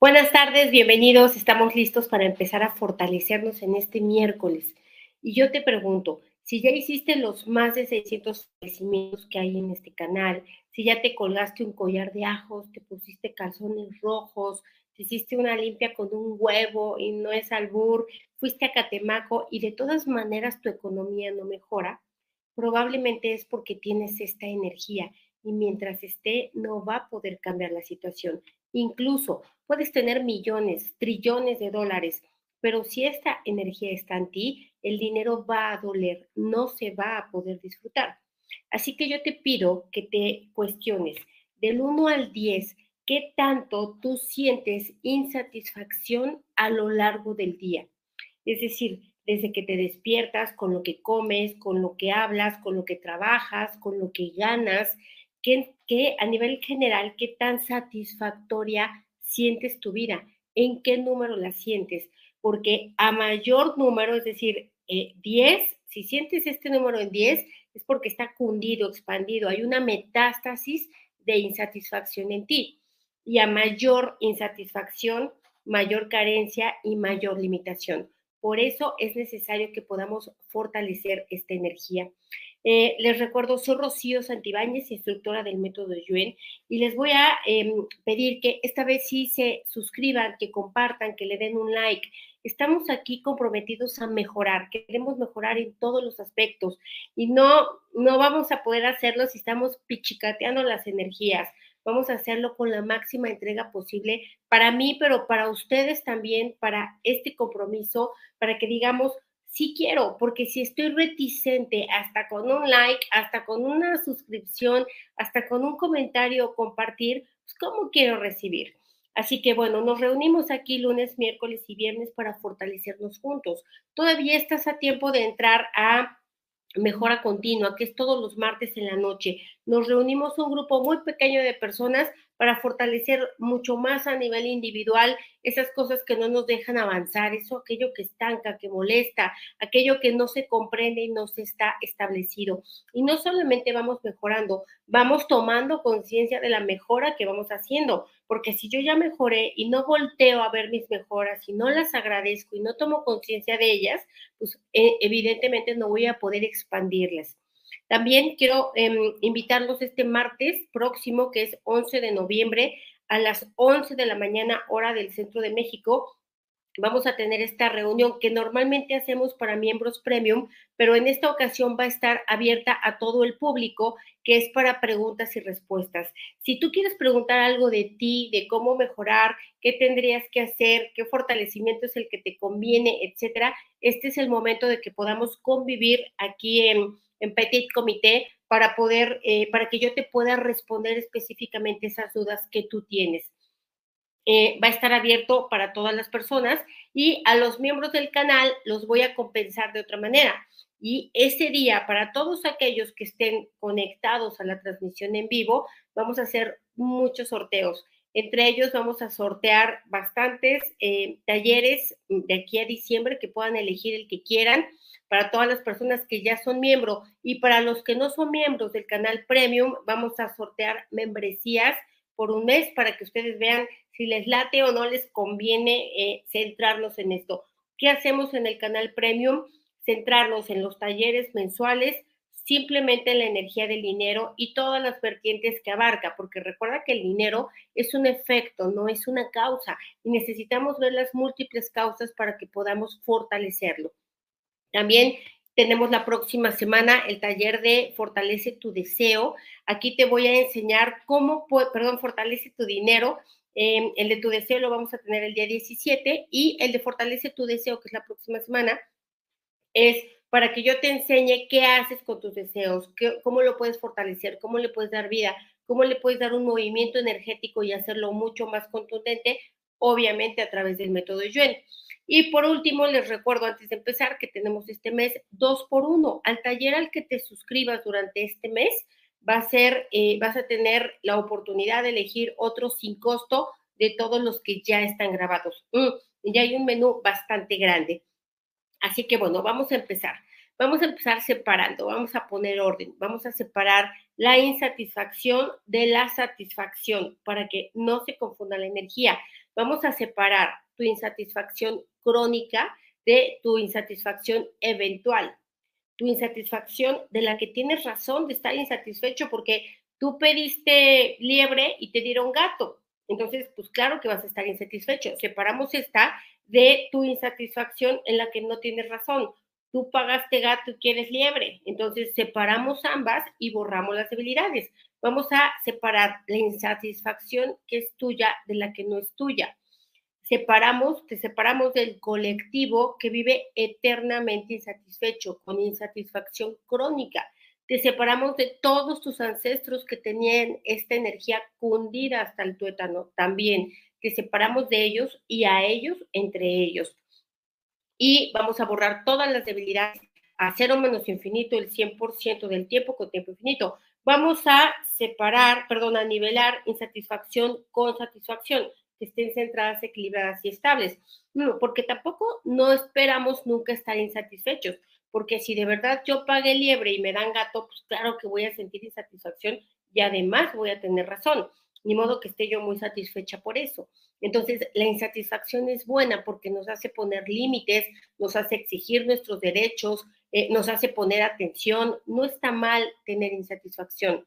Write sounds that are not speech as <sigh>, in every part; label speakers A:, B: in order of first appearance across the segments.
A: Buenas tardes, bienvenidos. Estamos listos para empezar a fortalecernos en este miércoles. Y yo te pregunto, si ya hiciste los más de 600 crecimientos que hay en este canal, si ya te colgaste un collar de ajos, te pusiste calzones rojos, te hiciste una limpia con un huevo y no es albur, fuiste a Catemaco y de todas maneras tu economía no mejora, probablemente es porque tienes esta energía y mientras esté no va a poder cambiar la situación. Incluso puedes tener millones, trillones de dólares, pero si esta energía está en ti, el dinero va a doler, no se va a poder disfrutar. Así que yo te pido que te cuestiones del 1 al 10, ¿qué tanto tú sientes insatisfacción a lo largo del día? Es decir, desde que te despiertas, con lo que comes, con lo que hablas, con lo que trabajas, con lo que ganas, ¿qué, a nivel general, qué tan satisfactoria sientes tu vida? ¿En qué número la sientes? Porque a mayor número, es decir, 10, eh, si sientes este número en 10, es porque está cundido, expandido, hay una metástasis de insatisfacción en ti. Y a mayor insatisfacción, mayor carencia y mayor limitación. Por eso es necesario que podamos fortalecer esta energía. Eh, les recuerdo, soy Rocío Santibáñez, instructora del método Yuen, y les voy a em, pedir que esta vez sí se suscriban, que compartan, que le den un like. Estamos aquí comprometidos a mejorar, queremos mejorar en todos los aspectos y no, no vamos a poder hacerlo si estamos pichicateando las energías. Vamos a hacerlo con la máxima entrega posible para mí, pero para ustedes también, para este compromiso, para que digamos, sí quiero, porque si estoy reticente hasta con un like, hasta con una suscripción, hasta con un comentario compartir, pues ¿cómo quiero recibir? Así que bueno, nos reunimos aquí lunes, miércoles y viernes para fortalecernos juntos. Todavía estás a tiempo de entrar a mejora continua, que es todos los martes en la noche. Nos reunimos un grupo muy pequeño de personas para fortalecer mucho más a nivel individual esas cosas que no nos dejan avanzar, eso aquello que estanca, que molesta, aquello que no se comprende y no se está establecido. Y no solamente vamos mejorando, vamos tomando conciencia de la mejora que vamos haciendo, porque si yo ya mejoré y no volteo a ver mis mejoras y no las agradezco y no tomo conciencia de ellas, pues eh, evidentemente no voy a poder expandirlas. También quiero em, invitarlos este martes próximo, que es 11 de noviembre, a las 11 de la mañana, hora del centro de México. Vamos a tener esta reunión que normalmente hacemos para miembros premium, pero en esta ocasión va a estar abierta a todo el público, que es para preguntas y respuestas. Si tú quieres preguntar algo de ti, de cómo mejorar, qué tendrías que hacer, qué fortalecimiento es el que te conviene, etcétera, este es el momento de que podamos convivir aquí en en Petit Comité para poder, eh, para que yo te pueda responder específicamente esas dudas que tú tienes. Eh, va a estar abierto para todas las personas y a los miembros del canal los voy a compensar de otra manera. Y ese día, para todos aquellos que estén conectados a la transmisión en vivo, vamos a hacer muchos sorteos. Entre ellos vamos a sortear bastantes eh, talleres de aquí a diciembre que puedan elegir el que quieran para todas las personas que ya son miembros y para los que no son miembros del canal Premium, vamos a sortear membresías por un mes para que ustedes vean si les late o no les conviene eh, centrarnos en esto. ¿Qué hacemos en el canal Premium? Centrarnos en los talleres mensuales, simplemente en la energía del dinero y todas las vertientes que abarca, porque recuerda que el dinero es un efecto, no es una causa, y necesitamos ver las múltiples causas para que podamos fortalecerlo. También tenemos la próxima semana el taller de Fortalece tu deseo. Aquí te voy a enseñar cómo, perdón, fortalece tu dinero. Em, el de tu deseo lo vamos a tener el día 17 y el de Fortalece tu deseo, que es la próxima semana, es para que yo te enseñe qué haces con tus deseos, cómo lo puedes fortalecer, cómo le puedes dar vida, cómo le puedes dar un movimiento energético y hacerlo mucho más contundente, obviamente a través del método Yuen. Y por último, les recuerdo antes de empezar que tenemos este mes dos por uno. Al taller al que te suscribas durante este mes, va a ser, eh, vas a tener la oportunidad de elegir otros sin costo de todos los que ya están grabados. Mm, ya hay un menú bastante grande. Así que bueno, vamos a empezar. Vamos a empezar separando, vamos a poner orden, vamos a separar la insatisfacción de la satisfacción para que no se confunda la energía. vamos a separar tu insatisfacción crónica de tu insatisfacción eventual. Tu insatisfacción de la que tienes razón de estar insatisfecho porque tú pediste liebre y te dieron gato. Entonces, pues claro que vas a estar insatisfecho. Separamos esta de tu insatisfacción en la que no tienes razón. Tú pagaste gato y quieres liebre. Entonces, separamos ambas y borramos las debilidades. Vamos a separar la insatisfacción que es tuya de la que no es tuya separamos, te separamos del colectivo que vive eternamente insatisfecho, con insatisfacción crónica. Te separamos de todos tus ancestros que tenían esta energía cundida hasta el tuétano también. Te separamos de ellos y a ellos entre ellos. Y vamos a borrar todas las debilidades a cero menos infinito el 100% del tiempo con tiempo infinito. Vamos a separar, perdón, a nivelar insatisfacción con satisfacción que estén centradas, equilibradas y estables. No, porque tampoco no esperamos nunca estar insatisfechos, porque si de verdad yo pagué liebre y me dan gato, pues claro que voy a sentir insatisfacción y además voy a tener razón. Ni modo que esté yo muy satisfecha por eso. Entonces, la insatisfacción es buena porque nos hace poner límites, nos hace exigir nuestros derechos, eh, nos hace poner atención. No está mal tener insatisfacción.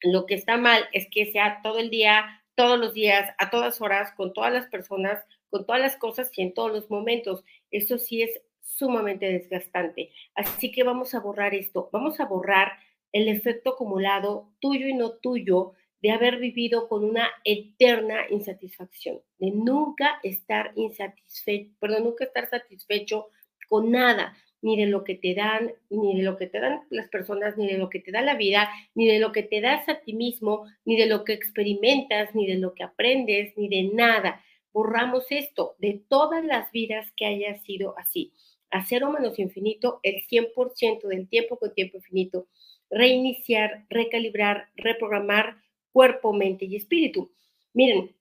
A: Lo que está mal es que sea todo el día todos los días, a todas horas, con todas las personas, con todas las cosas y en todos los momentos. Eso sí es sumamente desgastante. Así que vamos a borrar esto, vamos a borrar el efecto acumulado tuyo y no tuyo de haber vivido con una eterna insatisfacción, de nunca estar insatisfecho, perdón, nunca estar satisfecho con nada, ni de lo que te dan, ni de lo que te dan las personas, ni de lo que te da la vida, ni de lo que te das a ti mismo, ni de lo que experimentas, ni de lo que aprendes, ni de nada. Borramos esto de todas las vidas que haya sido así. A cero menos infinito, el 100% del tiempo con tiempo infinito. Reiniciar, recalibrar, reprogramar cuerpo, mente y espíritu. Miren,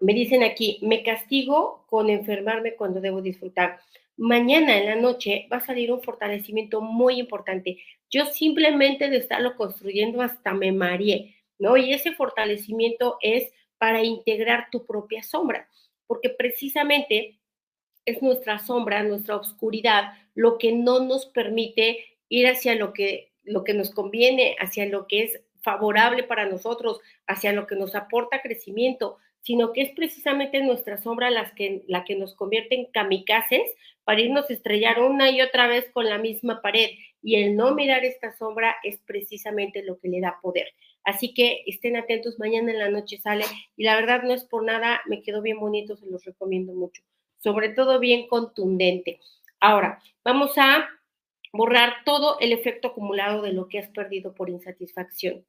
A: me dicen aquí, me castigo con enfermarme cuando debo disfrutar mañana en la noche va a salir un fortalecimiento muy importante. Yo simplemente de estarlo construyendo hasta me mareé, ¿no? Y ese fortalecimiento es para integrar tu propia sombra, porque precisamente es nuestra sombra, nuestra oscuridad, lo que no nos permite ir hacia lo que, lo que nos conviene, hacia lo que es favorable para nosotros, hacia lo que nos aporta crecimiento, sino que es precisamente nuestra sombra las que, la que nos convierte en kamikazes para irnos a estrellar una y otra vez con la misma pared. Y el no mirar esta sombra es precisamente lo que le da poder. Así que estén atentos, mañana en la noche sale y la verdad no es por nada, me quedó bien bonito, se los recomiendo mucho. Sobre todo bien contundente. Ahora, vamos a borrar todo el efecto acumulado de lo que has perdido por insatisfacción.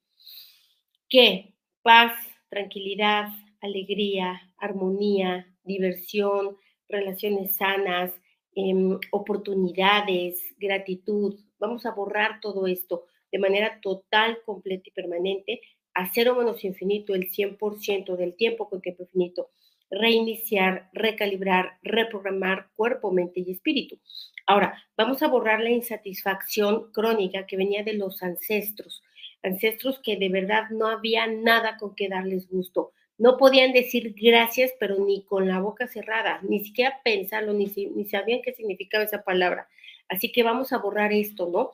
A: ¿Qué? Paz, tranquilidad, alegría, armonía, diversión, relaciones sanas, em, oportunidades, gratitud. Vamos a borrar todo esto de manera total, completa y permanente a cero menos infinito el 100% del tiempo con tiempo infinito. Reiniciar, recalibrar, reprogramar cuerpo, mente y espíritu. Ahora, vamos a borrar la insatisfacción crónica que venía de los ancestros, ancestros que de verdad no había nada con que darles gusto no podían decir gracias, pero ni con la boca cerrada, ni siquiera pensarlo, ni, ni sabían qué significaba esa palabra. Así que vamos a borrar esto, ¿no?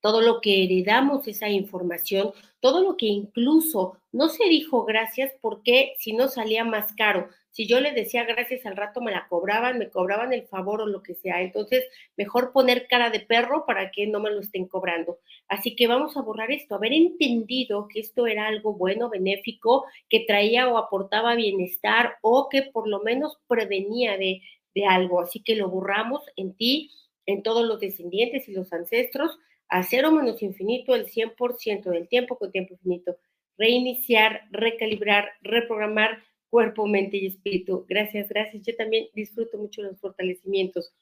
A: Todo lo que heredamos, esa información, todo lo que incluso no se dijo gracias porque si no salía más caro. Si yo le decía gracias al rato me la cobraban, me cobraban el favor o lo que sea. Entonces, mejor poner cara de perro para que no me lo estén cobrando. Así que vamos a borrar esto, haber entendido que esto era algo bueno, benéfico, que traía o aportaba bienestar o que por lo menos prevenía de, de algo. Así que lo borramos en ti, en todos los descendientes y los ancestros, a cero menos infinito el 100% del tiempo con tiempo infinito. Reiniciar, recalibrar, reprogramar cuerpo, mente y espíritu. Gracias, gracias. Yo también disfruto mucho los fortalecimientos.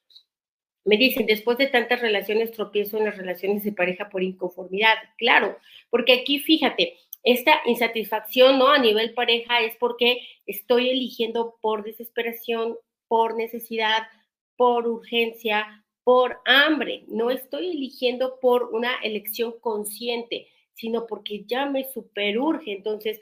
A: Me dicen, después de tantas relaciones, tropiezo en las relaciones de pareja por inconformidad. Claro, porque aquí fíjate, esta insatisfacción, ¿no? A nivel pareja es porque estoy eligiendo por desesperación, por necesidad, por urgencia, por hambre. No estoy eligiendo por una elección consciente, sino porque ya me superurge. Entonces,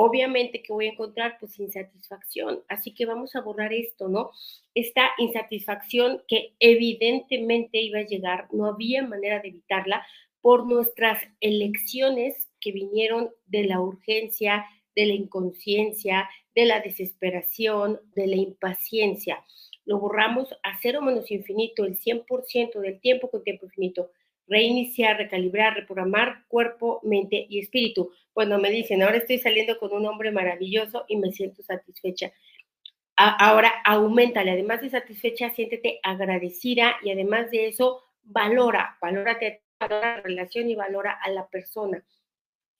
A: obviamente que voy a encontrar pues insatisfacción. Así que vamos a borrar esto, ¿no? Esta insatisfacción que evidentemente iba a llegar, no había manera de evitarla por nuestras elecciones que vinieron de la urgencia, de la inconsciencia, de la desesperación, de la impaciencia. Lo borramos a cero menos infinito, el 100% del tiempo con tiempo infinito. Reiniciar, recalibrar, reprogramar cuerpo, mente y espíritu. Cuando me dicen, ahora estoy saliendo con un hombre maravilloso y me siento satisfecha. ahora aumentale, además de satisfecha, siéntete agradecida y además de eso, valora, valórate, valora la relación y valora a la persona.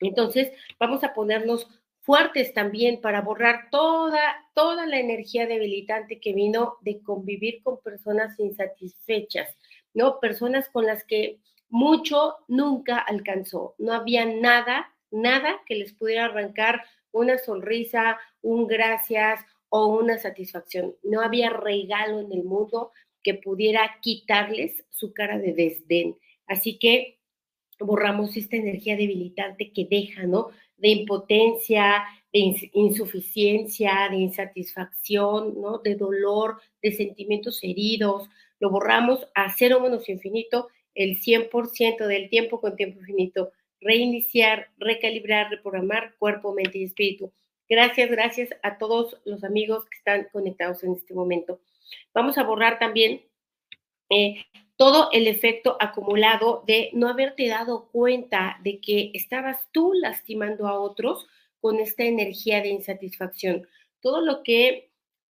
A: Entonces, vamos a ponernos fuertes también para borrar toda, toda la energía debilitante que vino de convivir con personas insatisfechas, ¿no? Personas con las que mucho nunca alcanzó. No había nada, nada que les pudiera arrancar una sonrisa, un gracias o una satisfacción. No había regalo en el mundo que pudiera quitarles su cara de desdén. Así que borramos esta energía debilitante que deja, ¿no? de impotencia, de insuficiencia, de insatisfacción, ¿no? de dolor, de sentimientos heridos. Lo borramos a cero menos infinito el 100% del tiempo con tiempo infinito. Reiniciar, recalibrar, reprogramar cuerpo, mente y espíritu. Gracias, gracias a todos los amigos que están conectados en este momento. Vamos a borrar también eh, todo el efecto acumulado de no haberte dado cuenta de que estabas tú lastimando a otros con esta energía de insatisfacción. Todo lo que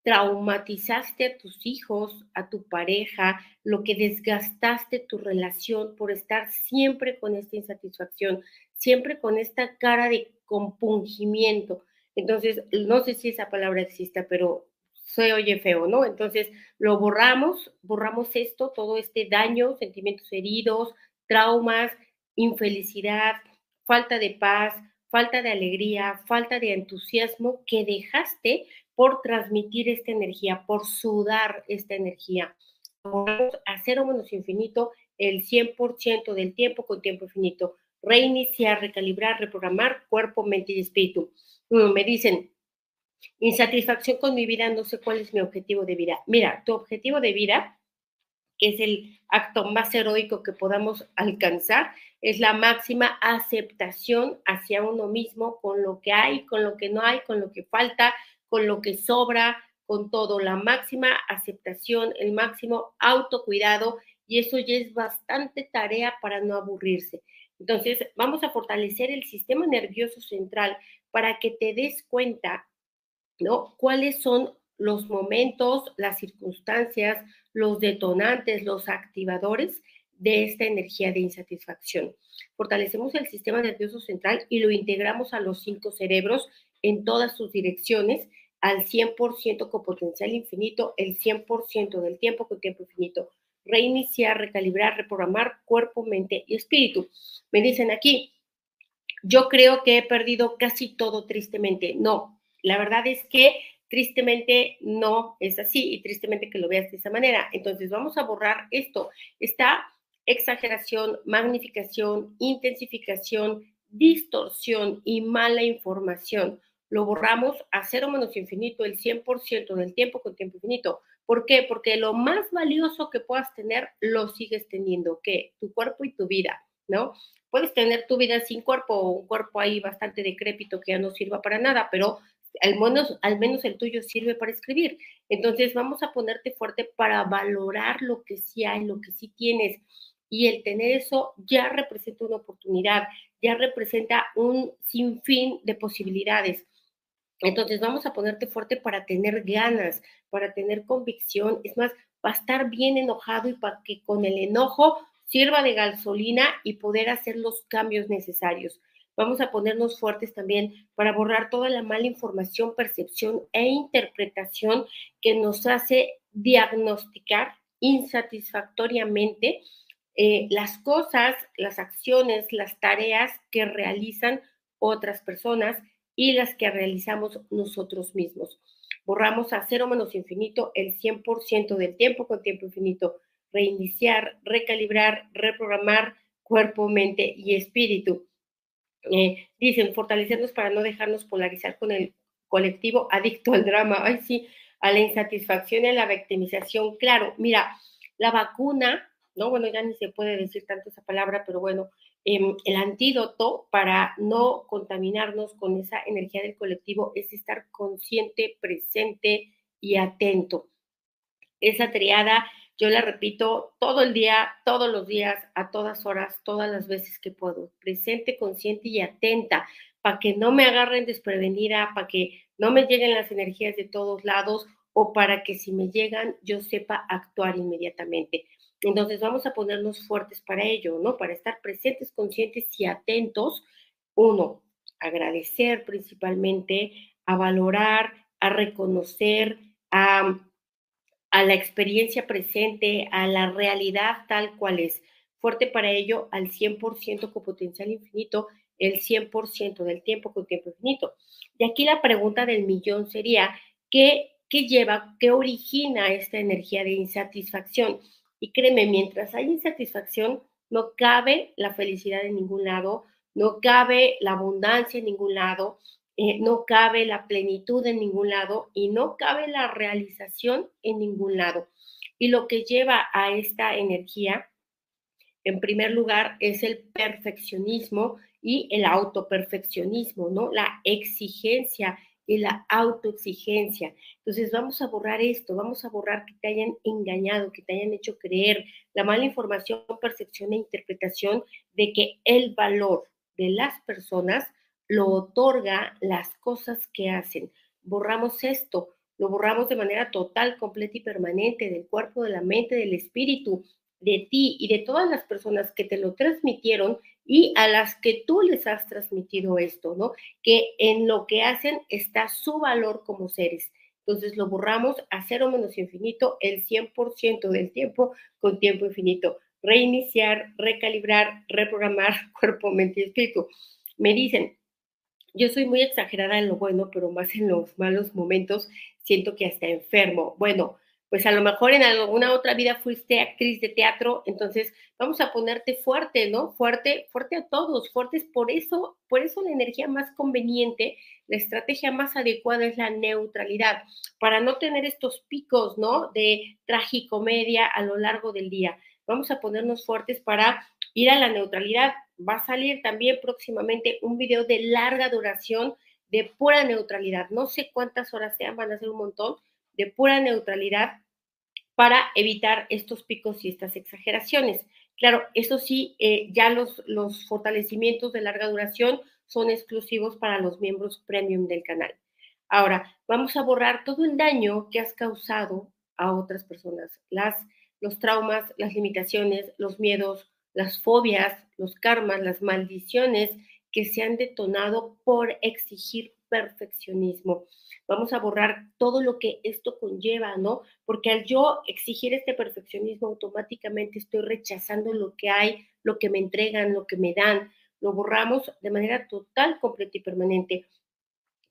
A: traumatizaste a tus hijos, a tu pareja, lo que desgastaste tu relación por estar siempre con esta insatisfacción, siempre con esta cara de compungimiento. Entonces, no sé si esa palabra exista, pero se oye feo, ¿no? Entonces lo borramos, borramos esto, todo este daño, sentimientos heridos, traumas, infelicidad, falta de paz, falta de alegría, falta de entusiasmo que dejaste por transmitir esta energía, por sudar esta energía. Vamos a cero menos infinito el 100% del tiempo con tiempo infinito. Reiniciar, recalibrar, reprogramar cuerpo, mente y espíritu. Me dicen, Insatisfacción con mi vida, no sé cuál es mi objetivo de vida. Mira, tu objetivo de vida, es el acto más heroico que podamos alcanzar, es la máxima aceptación hacia uno mismo con lo que hay, con lo que no hay, con lo que falta, con lo que sobra, con todo, la máxima aceptación, el máximo autocuidado, y eso ya es bastante tarea para no aburrirse. Entonces, vamos a fortalecer el sistema nervioso central para que te des cuenta ¿no? ¿Cuáles son los momentos, las circunstancias, los detonantes, los activadores de esta energía de insatisfacción? Fortalecemos el sistema nervioso central y lo integramos a los cinco cerebros en todas sus direcciones al 100% con potencial infinito, el 100% del tiempo con tiempo infinito. Reiniciar, recalibrar, reprogramar cuerpo, mente y espíritu. Me dicen aquí, yo creo que he perdido casi todo tristemente. No, la verdad es que tristemente no es así y tristemente que lo veas de esa manera. Entonces vamos a borrar esto, esta exageración, magnificación, intensificación, distorsión y mala información. Lo borramos a cero menos infinito el 100% del tiempo con tiempo infinito. ¿Por qué? Porque lo más valioso que puedas tener lo sigues teniendo, que tu cuerpo y tu vida, ¿no? Puedes tener tu vida sin cuerpo un cuerpo ahí bastante decrépito que ya no sirva para nada, pero al menos, al menos el tuyo sirve para escribir. Entonces vamos a ponerte fuerte para valorar lo que sí hay, lo que sí tienes. Y el tener eso ya representa una oportunidad, ya representa un sinfín de posibilidades. Entonces vamos a ponerte fuerte para tener ganas, para tener convicción. Es más, va a estar bien enojado y para que con el enojo sirva de gasolina y poder hacer los cambios necesarios. Vamos a ponernos fuertes también para borrar toda la mala información, percepción e interpretación que nos hace diagnosticar insatisfactoriamente eh, las cosas, las acciones, las tareas que realizan otras personas y las que realizamos nosotros mismos. Borramos a cero menos infinito el 100% del tiempo con tiempo infinito. Reiniciar, recalibrar, reprogramar cuerpo, mente y espíritu Eh, dicen, fortalecernos para no dejarnos polarizar con el colectivo adicto al drama. Ay, sí, a la insatisfacción y a la victimización. Claro, mira, la vacuna, ¿no? Bueno, ya ni se puede decir tanto esa palabra, pero bueno, em, el antídoto para no contaminarnos con esa energía del colectivo es estar consciente, presente y atento. Esa triada, yo la repito todo el día, todos los días, a todas horas, todas las veces que puedo. Presente, consciente y atenta, para que no me agarren desprevenida, para que no me lleguen las energías de todos lados o para que si me llegan yo sepa actuar inmediatamente. Entonces vamos a ponernos fuertes para ello, ¿no? Para estar presentes, conscientes y atentos. Uno, agradecer principalmente, a valorar, a reconocer, a, la experiencia presente, a la realidad tal cual es. Fuerte para ello al 100% con potencial infinito, el 100% del tiempo con tiempo infinito. Y aquí la pregunta del millón sería, ¿qué ¿Qué lleva, qué origina esta energía de insatisfacción. Y créeme, mientras hay insatisfacción, no cabe la felicidad en ningún lado, no cabe la abundancia en ningún lado, eh, no cabe la plenitud en ningún lado y no cabe la realización en ningún lado. Y lo que lleva a esta energía, en primer lugar, es el perfeccionismo y el autoperfeccionismo, ¿no? La exigencia, y la autoexigencia. Entonces vamos a borrar esto, vamos a borrar que te hayan engañado, que te hayan hecho creer la mala información, percepción e interpretación de que el valor de las personas lo otorga las cosas que hacen. Borramos esto, lo borramos de manera total, completa y permanente del cuerpo, de la mente, del espíritu, de ti y de todas las personas que te lo transmitieron y a las que tú les has transmitido esto, ¿no? Que en lo que hacen está su valor como seres. Entonces lo borramos a cero menos infinito el 100% del tiempo con tiempo infinito. Reiniciar, recalibrar, reprogramar <laughs> cuerpo, mente y espíritu. Me dicen, yo soy muy exagerada en lo bueno, pero más en los malos momentos siento que hasta enfermo. Bueno, pues a lo mejor en alguna otra vida fuiste actriz de teatro, entonces vamos a ponerte fuerte, ¿no? Fuerte, fuerte a todos, fuertes por eso, por eso la energía más conveniente, la estrategia más adecuada es la neutralidad, para no tener estos picos, ¿no? De tragicomedia a lo largo del día. Vamos a ponernos fuertes para ir a la neutralidad. Va a salir también próximamente un video de larga duración de pura neutralidad. No sé cuántas horas sean, van a ser un montón, de pura neutralidad para evitar estos picos y estas exageraciones. Claro, eso sí, eh, ya los, los fortalecimientos de larga duración son exclusivos para los miembros premium del canal. Ahora, vamos a borrar todo el daño que has causado a otras personas, las, los traumas, las limitaciones, los miedos, las fobias, los karmas, las maldiciones que se han detonado por exigir perfeccionismo. Vamos a borrar todo lo que esto conlleva, ¿no? Porque al yo exigir este perfeccionismo, automáticamente estoy rechazando lo que hay, lo que me entregan, lo que me dan. Lo borramos de manera total, completa y permanente.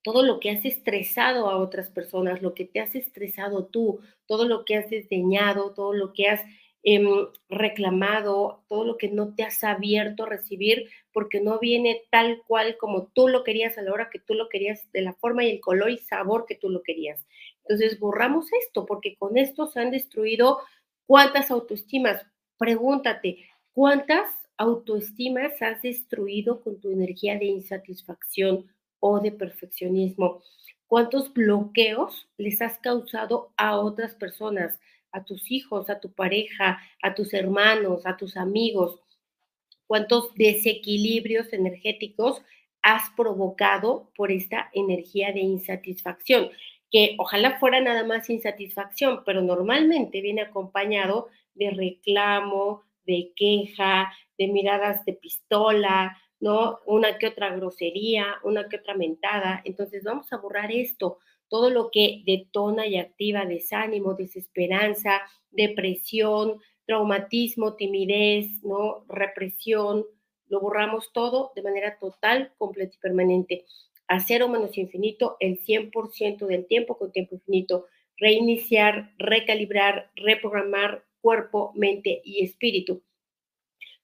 A: Todo lo que has estresado a otras personas, lo que te has estresado tú, todo lo que has desdeñado, todo lo que has Em, reclamado, todo lo que no te has abierto a recibir porque no viene tal cual como tú lo querías a la hora que tú lo querías, de la forma y el color y sabor que tú lo querías. Entonces, borramos esto porque con esto se han destruido cuántas autoestimas. Pregúntate, ¿cuántas autoestimas has destruido con tu energía de insatisfacción o de perfeccionismo? ¿Cuántos bloqueos les has causado a otras personas? a tus hijos, a tu pareja, a tus hermanos, a tus amigos, cuántos desequilibrios energéticos has provocado por esta energía de insatisfacción, que ojalá fuera nada más insatisfacción, pero normalmente viene acompañado de reclamo, de queja, de miradas de pistola, ¿no? Una que otra grosería, una que otra mentada. Entonces vamos a borrar esto todo lo que detona y activa desánimo, desesperanza, depresión, traumatismo, timidez, ¿no? represión, lo borramos todo de manera total, completa y permanente. A cero menos infinito, el 100% del tiempo con tiempo infinito. Reiniciar, recalibrar, reprogramar cuerpo, mente y espíritu.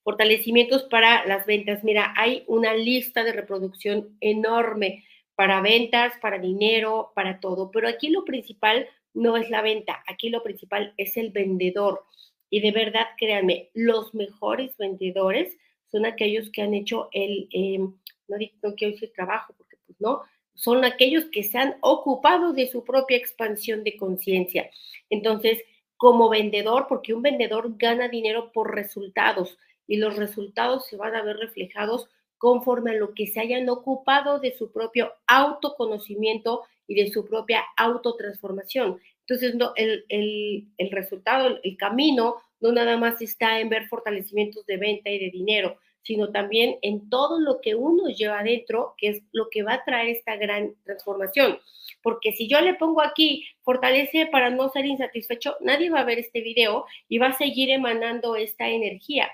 A: Fortalecimientos para las ventas. Mira, hay una lista de reproducción enorme para ventas, para dinero, para todo. Pero aquí lo principal no es la venta, aquí lo principal es el vendedor. Y de verdad, créanme, los mejores vendedores son aquellos que han hecho el, em, no, no quiero decir trabajo, porque pues no, son aquellos que se han ocupado de su propia expansión de conciencia. Entonces, como vendedor, porque un vendedor gana dinero por resultados y los resultados se van a ver reflejados conforme a lo que se hayan ocupado de su propio autoconocimiento y de su propia autotransformación. Entonces, no, el, el resultado, el camino, no nada más está en ver fortalecimientos de venta y de dinero, sino también en todo lo que uno lleva adentro, que es lo que va a traer esta gran transformación. Porque si yo le pongo aquí, fortalece para no ser insatisfecho, nadie va a ver este video y va a seguir emanando esta energía.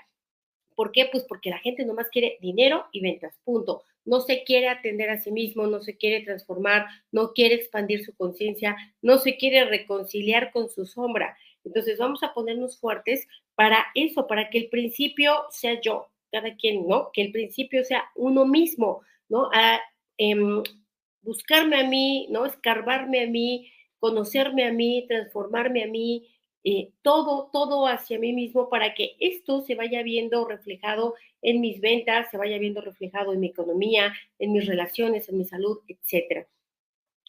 A: ¿Por qué? Pues porque la gente nomás quiere dinero y ventas, punto. No se quiere atender a sí mismo, no se quiere transformar, no quiere expandir su conciencia, no se quiere reconciliar con su sombra. Entonces vamos a ponernos fuertes para eso, para que el principio sea yo, cada quien, ¿no? Que el principio sea uno mismo, ¿no? A em, buscarme a mí, ¿no? Escarbarme a mí, conocerme a mí, transformarme a mí, eh, todo, todo hacia mí mismo para que esto se vaya viendo reflejado en mis ventas, se vaya viendo reflejado en mi economía, en mis relaciones, en mi salud, etcétera.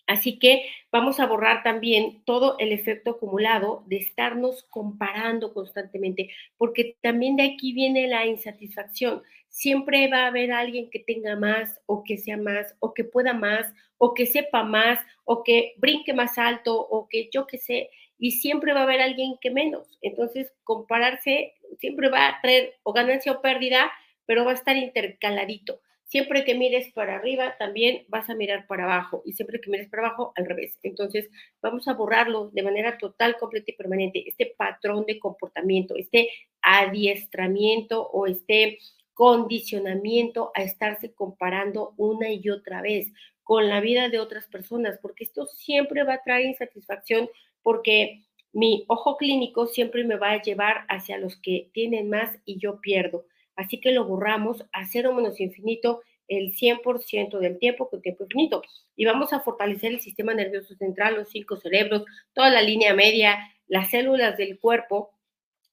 A: Así que vamos a borrar también todo el efecto acumulado de estarnos comparando constantemente, porque también de aquí viene la insatisfacción. Siempre va a haber alguien que tenga más o que sea más o que pueda más o que sepa más o que brinque más alto o que yo qué sé y siempre va a haber alguien que menos. Entonces, compararse siempre va a traer o ganancia o pérdida, pero va a estar intercaladito. Siempre que mires para arriba, también vas a mirar para abajo. Y siempre que mires para abajo, al revés. Entonces, vamos a borrarlo de manera total, completa y permanente. Este patrón de comportamiento, este adiestramiento o este condicionamiento a estarse comparando una y otra vez con la vida de otras personas, porque esto siempre va a traer insatisfacción porque mi ojo clínico siempre me va a llevar hacia los que tienen más y yo pierdo. Así que lo borramos a cero menos infinito el 100% del tiempo con tiempo infinito. Y vamos a fortalecer el sistema nervioso central, los cinco cerebros, toda la línea media, las células del cuerpo,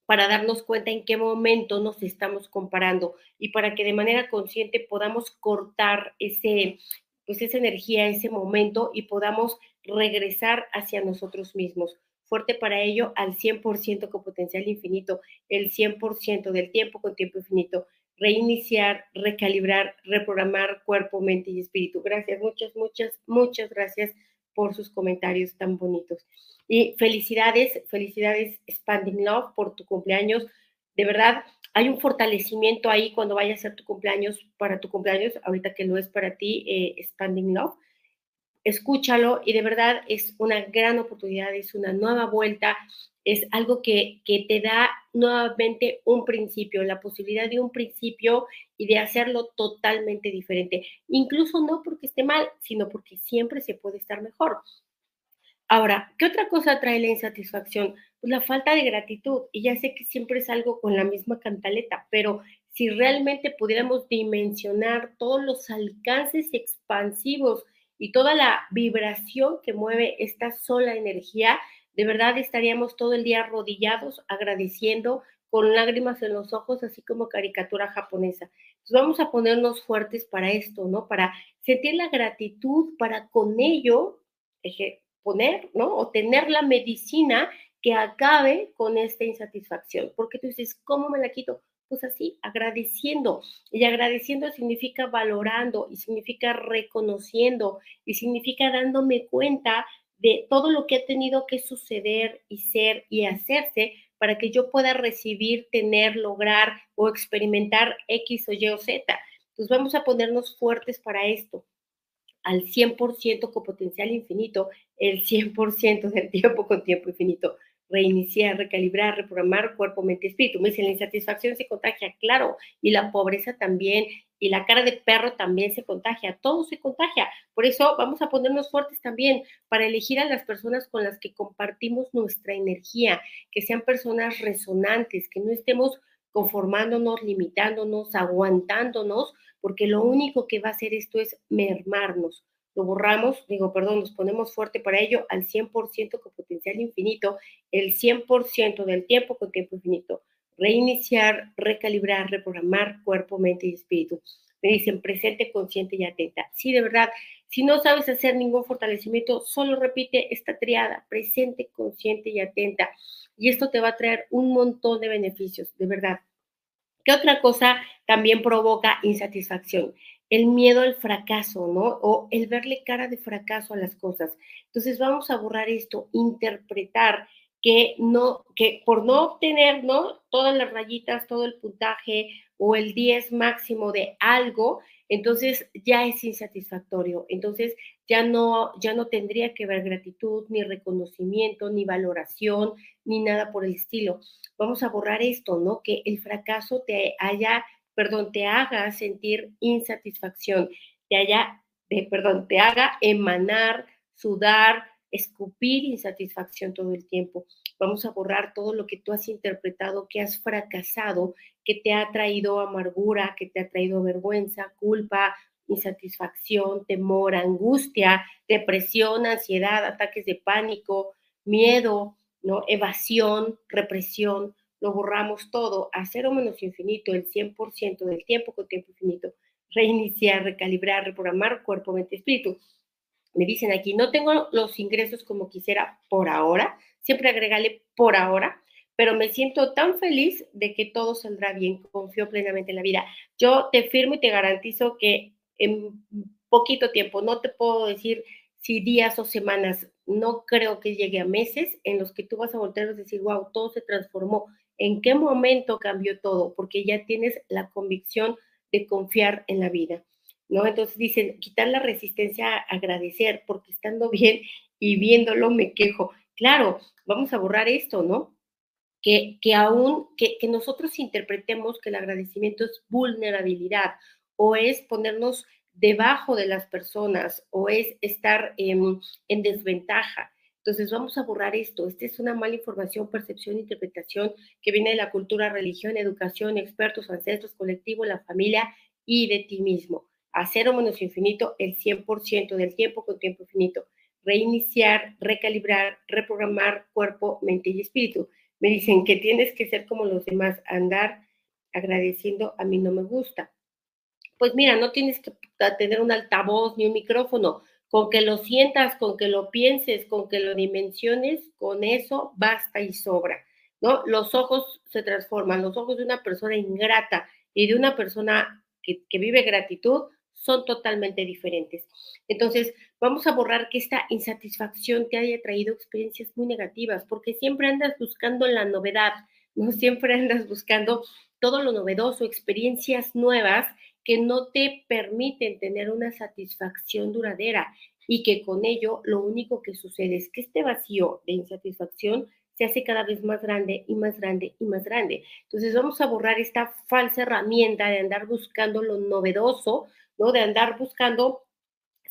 A: para darnos cuenta en qué momento nos estamos comparando y para que de manera consciente podamos cortar ese, pues esa energía, ese momento y podamos regresar hacia nosotros mismos. Fuerte para ello al 100% con potencial infinito, el 100% del tiempo con tiempo infinito. Reiniciar, recalibrar, reprogramar cuerpo, mente y espíritu. Gracias, muchas, muchas, muchas gracias por sus comentarios tan bonitos. Y felicidades, felicidades Expanding Love por tu cumpleaños. De verdad, hay un fortalecimiento ahí cuando vaya a ser tu cumpleaños, para tu cumpleaños, ahorita que lo es para ti, eh, Expanding Love escúchalo y de verdad es una gran oportunidad, es una nueva vuelta, es algo que, que, te da nuevamente un principio, la posibilidad de un principio y de hacerlo totalmente diferente. Incluso no porque esté mal, sino porque siempre se puede estar mejor. Ahora, ¿qué otra cosa trae la insatisfacción? Pues la falta de gratitud. Y ya sé que siempre es algo con la misma cantaleta, pero si realmente pudiéramos dimensionar todos los alcances expansivos y toda la vibración que mueve esta sola energía, de verdad estaríamos todo el día arrodillados, agradeciendo con lágrimas en los ojos, así como caricatura japonesa. Entonces vamos a ponernos fuertes para esto, ¿no? Para sentir la gratitud, para con ello poner, ¿no? O tener la medicina que acabe con esta insatisfacción. Porque tú dices, ¿cómo me la quito? Pues así, agradeciendo. Y agradeciendo significa valorando y significa reconociendo y significa dándome cuenta de todo lo que ha tenido que suceder y ser y hacerse para que yo pueda recibir, tener, lograr o experimentar X o Y o Z. Entonces vamos a ponernos fuertes para esto al 100% con potencial infinito, el 100% del tiempo con tiempo infinito reiniciar, recalibrar, reprogramar cuerpo, mente, espíritu. Me dicen, la insatisfacción se contagia, claro, y la pobreza también, y la cara de perro también se contagia, todo se contagia. Por eso vamos a ponernos fuertes también para elegir a las personas con las que compartimos nuestra energía, que sean personas resonantes, que no estemos conformándonos, limitándonos, aguantándonos, porque lo único que va a hacer esto es mermarnos. Lo borramos, digo, perdón, nos ponemos fuerte para ello al 100% con potencial infinito, el 100% del tiempo con tiempo infinito. Reiniciar, recalibrar, reprogramar cuerpo, mente y espíritu. Me dicen presente, consciente y atenta. Sí, de verdad, si no sabes hacer ningún fortalecimiento, solo repite esta triada, presente, consciente y atenta. Y esto te va a traer un montón de beneficios, de verdad. ¿Qué otra cosa también provoca insatisfacción? El miedo al fracaso, ¿no? O el verle cara de fracaso a las cosas. Entonces vamos a borrar esto, interpretar que no, que por no obtener, ¿no? Todas las rayitas, todo el puntaje o el 10 máximo de algo, entonces ya es insatisfactorio. Entonces ya no, ya no tendría que ver gratitud, ni reconocimiento, ni valoración, ni nada por el estilo. Vamos a borrar esto, ¿no? Que el fracaso te haya, perdón, te haga sentir insatisfacción, te haya, eh, perdón, te haga emanar, sudar, escupir insatisfacción todo el tiempo. Vamos a borrar todo lo que tú has interpretado, que has fracasado, que te ha traído amargura, que te ha traído vergüenza, culpa, insatisfacción, temor, angustia, depresión, ansiedad, ataques de pánico, miedo, ¿no? evasión, represión. Lo borramos todo a cero menos infinito, el 100% del tiempo con tiempo infinito. Reiniciar, recalibrar, reprogramar cuerpo, mente, espíritu. Me dicen aquí, no tengo los ingresos como quisiera por ahora, siempre agregale por ahora, pero me siento tan feliz de que todo saldrá bien, confío plenamente en la vida. Yo te firmo y te garantizo que en poquito tiempo, no te puedo decir si días o semanas, no creo que llegue a meses en los que tú vas a volver a decir, wow, todo se transformó. ¿En qué momento cambió todo? Porque ya tienes la convicción de confiar en la vida, ¿no? Entonces dicen, quitar la resistencia a agradecer, porque estando <laughs> bien y viéndolo me quejo. Claro, vamos a borrar esto, ¿no? Que, que aún, que, que nosotros interpretemos que el agradecimiento es vulnerabilidad o es ponernos debajo de las personas o es estar en, en desventaja. Entonces vamos a borrar esto. Esta es una mala información, percepción, interpretación que viene de la cultura, religión, educación, expertos, ancestros, colectivo, la familia y de ti mismo. A cero menos infinito el 100% del tiempo con tiempo infinito reiniciar, recalibrar, reprogramar cuerpo, mente y espíritu. Me dicen que tienes que ser como los demás, andar agradeciendo, a mí no me gusta. Pues mira, no tienes que tener un altavoz ni un micrófono, con que lo sientas, con que lo pienses, con que lo dimensiones, con eso basta y sobra, ¿no? Los ojos se transforman, los ojos de una persona ingrata y de una persona que, que vive gratitud son totalmente diferentes. Entonces, vamos a borrar que esta insatisfacción te haya traído experiencias muy negativas, porque siempre andas buscando la novedad, no <laughs> siempre andas buscando todo lo novedoso, experiencias nuevas que no te permiten tener una satisfacción duradera y que con ello lo único que sucede es que este vacío de insatisfacción se hace cada vez más grande y más grande y más grande. Entonces vamos a borrar esta falsa herramienta de andar buscando lo novedoso, ¿no? De andar buscando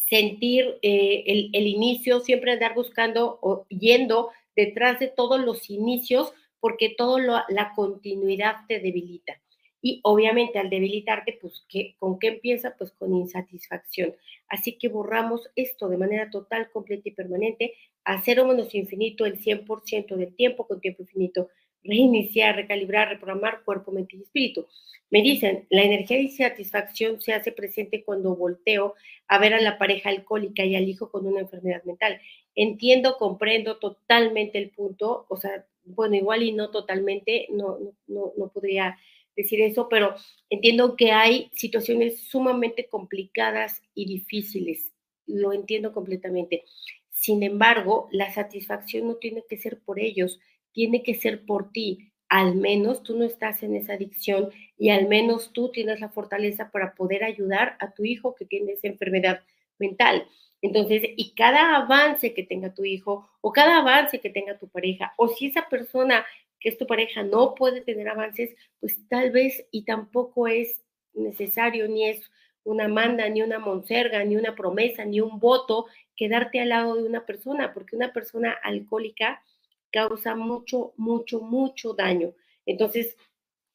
A: sentir eh, el, inicio, siempre andar buscando o yendo detrás de todos los inicios, porque toda la continuidad te debilita. Y obviamente al debilitarte, pues, ¿qué, ¿con qué empieza? Pues con insatisfacción. Así que borramos esto de manera total, completa y permanente, a cero menos infinito el 100% del tiempo con tiempo infinito reiniciar, recalibrar, reprogramar cuerpo, mente y espíritu. Me dicen, la energía de satisfacción se hace presente cuando volteo a ver a la pareja alcohólica y al hijo con una enfermedad mental. Entiendo, comprendo totalmente el punto, o sea, bueno, igual y no totalmente, no, no, no podría decir eso, pero entiendo que hay situaciones sumamente complicadas y difíciles, lo entiendo completamente. Sin embargo, la satisfacción no tiene que ser por ellos, tiene que ser por ti. Al menos tú no estás en esa adicción y al menos tú tienes la fortaleza para poder ayudar a tu hijo que tiene esa enfermedad mental. Entonces, y cada avance que tenga tu hijo o cada avance que tenga tu pareja, o si esa persona que es tu pareja no puede tener avances, pues tal vez y tampoco es necesario ni es una manda, ni una monserga, ni una promesa, ni un voto quedarte al lado de una persona, porque una persona alcohólica causa mucho, mucho, mucho daño. Entonces,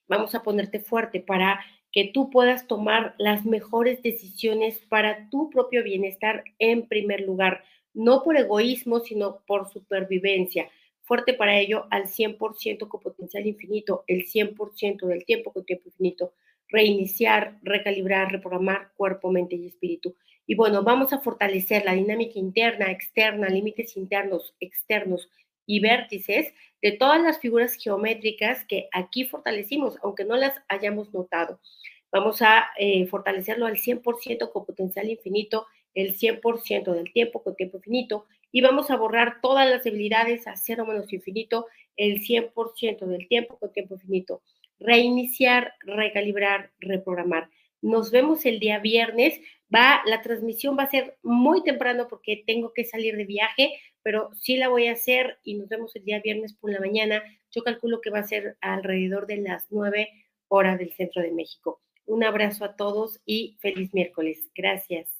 A: vamos a ponerte fuerte para que tú puedas tomar las mejores decisiones para tu propio bienestar en primer lugar, no por egoísmo, sino por supervivencia. Fuerte para ello al 100% con potencial infinito, el 100% del tiempo con tiempo infinito, reiniciar, recalibrar, reprogramar cuerpo, mente y espíritu. Y bueno, vamos a fortalecer la dinámica interna, externa, límites internos, externos y vértices de todas las figuras geométricas que aquí fortalecimos, aunque no las hayamos notado. Vamos a eh, fortalecerlo al 100% con potencial infinito, el 100% del tiempo con tiempo infinito, y vamos a borrar todas las debilidades a cero menos infinito, el 100% del tiempo con tiempo infinito. Reiniciar, recalibrar, reprogramar. Nos vemos el día viernes. Va, la transmisión va a ser muy temprano porque tengo que salir de viaje, pero sí la voy a hacer y nos vemos el día viernes por la mañana. Yo calculo que va a ser alrededor de las 9 horas del centro de México. Un abrazo a todos y feliz miércoles. Gracias.